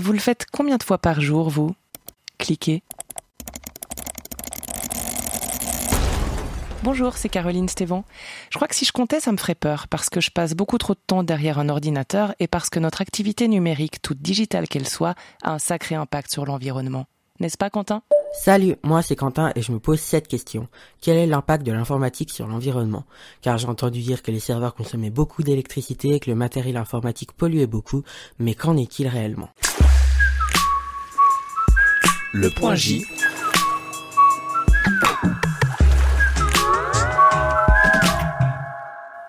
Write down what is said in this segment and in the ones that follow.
Vous le faites combien de fois par jour, vous? Cliquez. Bonjour, c'est Caroline Stévan. Je crois que si je comptais, ça me ferait peur parce que je passe beaucoup trop de temps derrière un ordinateur et parce que notre activité numérique, toute digitale qu'elle soit, a un sacré impact sur l'environnement. N'est-ce pas, Quentin? Salut, moi c'est Quentin et je me pose cette question. Quel est l'impact de l'informatique sur l'environnement? Car j'ai entendu dire que les serveurs consommaient beaucoup d'électricité et que le matériel informatique polluait beaucoup, mais qu'en est-il réellement? Le point J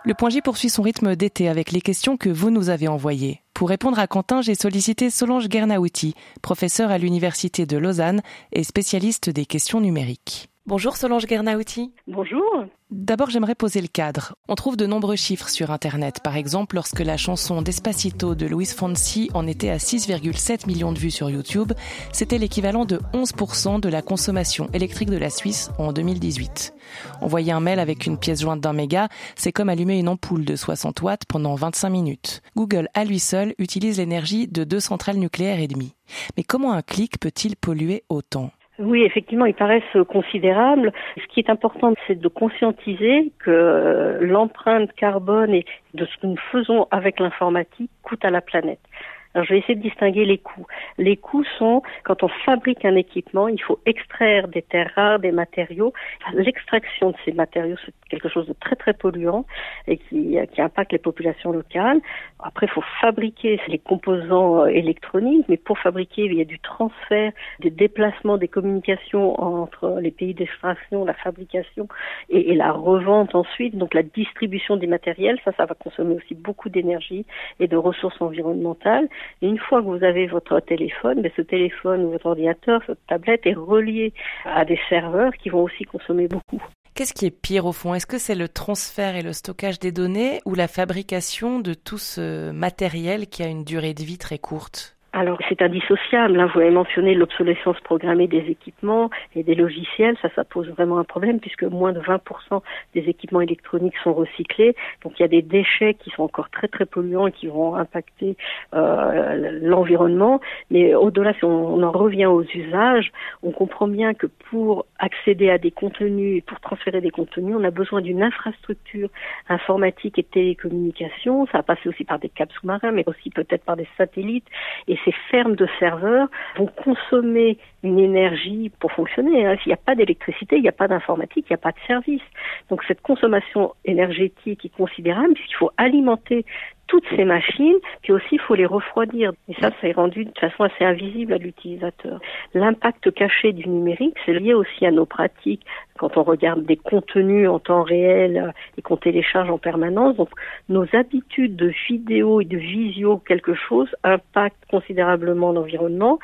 Le point J poursuit son rythme d'été avec les questions que vous nous avez envoyées. Pour répondre à Quentin, j'ai sollicité Solange Gernauti, professeure à l'Université de Lausanne et spécialiste des questions numériques. Bonjour Solange Gernauti. Bonjour. D'abord, j'aimerais poser le cadre. On trouve de nombreux chiffres sur Internet. Par exemple, lorsque la chanson Despacito de Luis Fonsi en était à 6,7 millions de vues sur YouTube, c'était l'équivalent de 11% de la consommation électrique de la Suisse en 2018. Envoyer un mail avec une pièce jointe d'un méga, c'est comme allumer une ampoule de 60 watts pendant 25 minutes. Google, à lui seul, utilise l'énergie de deux centrales nucléaires et demie. Mais comment un clic peut-il polluer autant? Oui, effectivement, ils paraissent considérables. Ce qui est important, c'est de conscientiser que l'empreinte carbone et de ce que nous faisons avec l'informatique coûte à la planète. Alors je vais essayer de distinguer les coûts. Les coûts sont quand on fabrique un équipement, il faut extraire des terres rares, des matériaux. L'extraction de ces matériaux, c'est quelque chose de très très polluant et qui, qui impacte les populations locales. Après, il faut fabriquer les composants euh, électroniques, mais pour fabriquer, il y a du transfert, des déplacements, des communications entre les pays d'extraction, la fabrication et, et la revente ensuite. Donc la distribution des matériels, ça, ça va consommer aussi beaucoup d'énergie et de ressources environnementales. Une fois que vous avez votre téléphone, ben, ce téléphone ou votre ordinateur, cette tablette est relié à des serveurs qui vont aussi consommer beaucoup. Qu'est-ce qui est pire au fond? Est-ce que c'est le transfert et le stockage des données ou la fabrication de tout ce matériel qui a une durée de vie très courte? Alors c'est indissociable. Hein. Vous avez mentionné l'obsolescence programmée des équipements et des logiciels. Ça, ça pose vraiment un problème puisque moins de 20% des équipements électroniques sont recyclés. Donc il y a des déchets qui sont encore très très polluants et qui vont impacter euh, l'environnement. Mais au-delà, si on, en revient aux usages, on comprend bien que pour accéder à des contenus, pour transférer des contenus, on a besoin d'une infrastructure informatique et de télécommunications. Ça va passer aussi par des câbles sous-marins, mais aussi peut-être par des satellites. Et ces fermes de serveurs vont consommer une énergie pour fonctionner. Hein. S'il n'y a pas d'électricité, il n'y a pas d'informatique, il n'y a pas de service. Donc cette consommation énergétique est considérable puisqu'il faut alimenter toutes ces machines, puis aussi il faut les refroidir. Et ça, ça est rendu de façon assez invisible à l'utilisateur. L'impact caché du numérique, c'est lié aussi à nos pratiques quand on regarde des contenus en temps réel et qu'on télécharge en permanence. Donc, nos habitudes de vidéo et de visio, quelque chose, impactent considérablement l'environnement.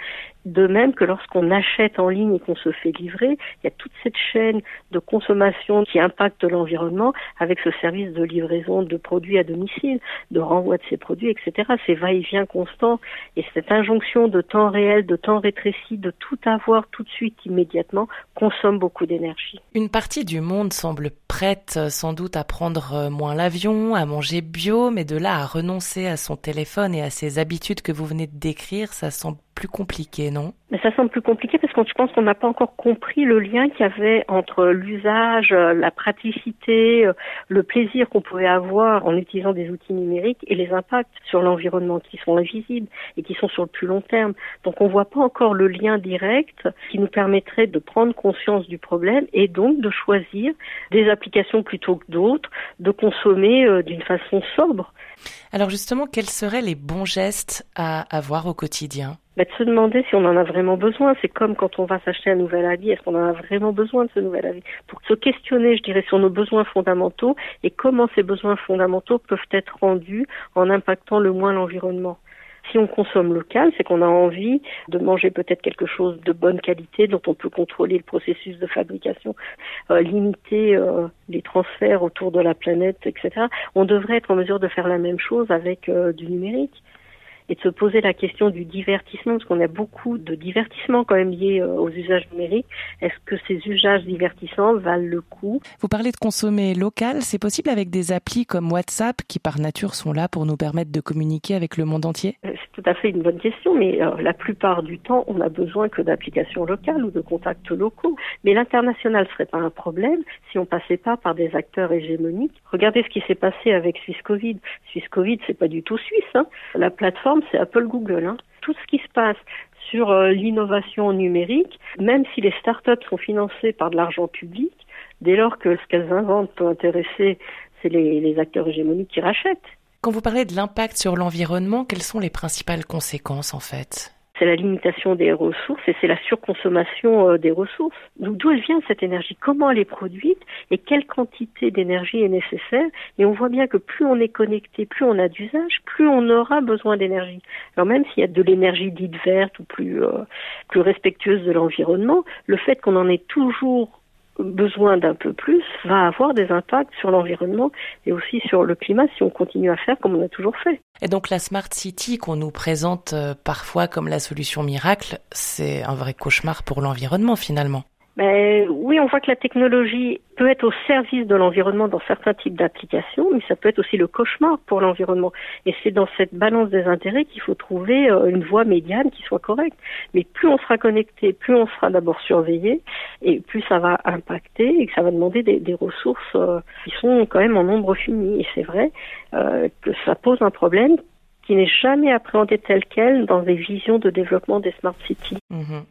De même que lorsqu'on achète en ligne et qu'on se fait livrer, il y a toute cette chaîne de consommation qui impacte l'environnement avec ce service de livraison de produits à domicile, de renvoi de ces produits, etc. C'est va-et-vient constant et cette injonction de temps réel, de temps rétréci, de tout avoir tout de suite immédiatement consomme beaucoup d'énergie. Une partie du monde semble prête euh, sans doute à prendre euh, moins l'avion, à manger bio, mais de là à renoncer à son téléphone et à ses habitudes que vous venez de décrire, ça semble plus compliqué, non? Mais ça semble plus compliqué parce que je pense qu'on n'a pas encore compris le lien qu'il y avait entre l'usage, euh, la praticité, le plaisir qu'on pouvait avoir en utilisant des outils numériques et les impacts sur l'environnement qui sont invisibles et qui sont sur le plus long terme. Donc on ne voit pas encore le lien direct qui nous permettrait de prendre conscience du problème et donc de choisir des applications plutôt que d'autres, de consommer euh, d'une façon sobre. Alors justement, quels seraient les bons gestes à avoir au quotidien? Bah, de se demander si on en a vraiment besoin. C'est comme quand on va s'acheter un nouvel avis, est-ce qu'on en a vraiment besoin de ce nouvel avis Pour se questionner, je dirais, sur nos besoins fondamentaux et comment ces besoins fondamentaux peuvent être rendus en impactant le moins l'environnement. Si on consomme local, c'est qu'on a envie de manger peut-être quelque chose de bonne qualité dont on peut contrôler le processus de fabrication, euh, limiter euh, les transferts autour de la planète, etc. On devrait être en mesure de faire la même chose avec euh, du numérique. Et de se poser la question du divertissement, parce qu'on a beaucoup de divertissements quand même liés euh, aux usages numériques. Est-ce que ces usages divertissants valent le coup? Vous parlez de consommer local, c'est possible avec des applis comme WhatsApp qui par nature sont là pour nous permettre de communiquer avec le monde entier? Euh, tout à fait une bonne question, mais euh, la plupart du temps, on a besoin que d'applications locales ou de contacts locaux. Mais l'international serait pas un problème si on passait pas par des acteurs hégémoniques. Regardez ce qui s'est passé avec SwissCovid. SwissCovid, c'est pas du tout suisse. Hein. La plateforme, c'est Apple Google. Hein. Tout ce qui se passe sur euh, l'innovation numérique, même si les startups sont financées par de l'argent public, dès lors que ce qu'elles inventent peut intéresser, c'est les acteurs hégémoniques qui rachètent. Quand vous parlez de l'impact sur l'environnement, quelles sont les principales conséquences en fait? C'est la limitation des ressources et c'est la surconsommation euh, des ressources. Donc d'où elle vient cette énergie? Comment elle est produite? Et quelle quantité d'énergie est nécessaire? Et on voit bien que plus on est connecté, plus on a d'usage, plus on aura besoin d'énergie. Alors même s'il y a de l'énergie dite verte ou plus euh, plus respectueuse de l'environnement, le fait qu'on en ait toujours besoin d'un peu plus va avoir des impacts sur l'environnement et aussi sur le climat si on continue à faire comme on a toujours fait. Et donc la Smart City qu'on nous présente euh, parfois comme la solution miracle, c'est un vrai cauchemar pour l'environnement finalement. Ben, oui, on voit que la technologie peut être au service de l'environnement dans certains types d'applications, mais ça peut être aussi le cauchemar pour l'environnement. Et c'est dans cette balance des intérêts qu'il faut trouver euh, une voie médiane qui soit correcte. Mais plus on sera connecté, plus on sera d'abord surveillé, et plus ça va impacter et que ça va demander des, ressources euh, qui sont quand même en nombre fini. Et c'est vrai euh, que ça pose un problème qui n'est jamais appréhendé tel quel dans des visions de développement des smart cities. Mmh.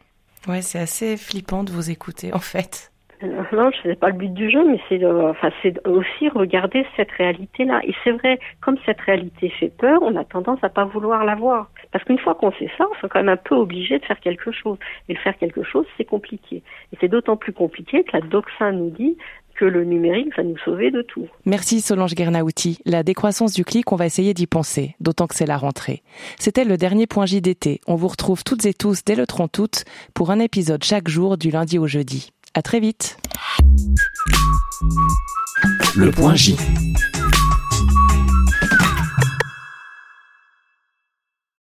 Ouais, c'est assez flippant de vous écouter en fait. Euh, non, ce n'est pas le but du jeu, mais c'est enfin, aussi regarder cette réalité-là. Et c'est vrai, comme cette réalité fait peur, on a tendance à pas vouloir la voir. Parce qu'une fois qu'on sait ça, on est quand même un peu obligé de faire quelque chose. Et de faire quelque chose, c'est compliqué. Et c'est d'autant plus compliqué que la doxa nous dit que le numérique va nous sauver de tout. Merci Solange Guernauti. La décroissance du clic, on va essayer d'y penser, d'autant que c'est la rentrée. C'était le dernier point JDT. On vous retrouve toutes et tous dès le 30 août pour un épisode chaque jour du lundi au jeudi. À très vite. Le point J.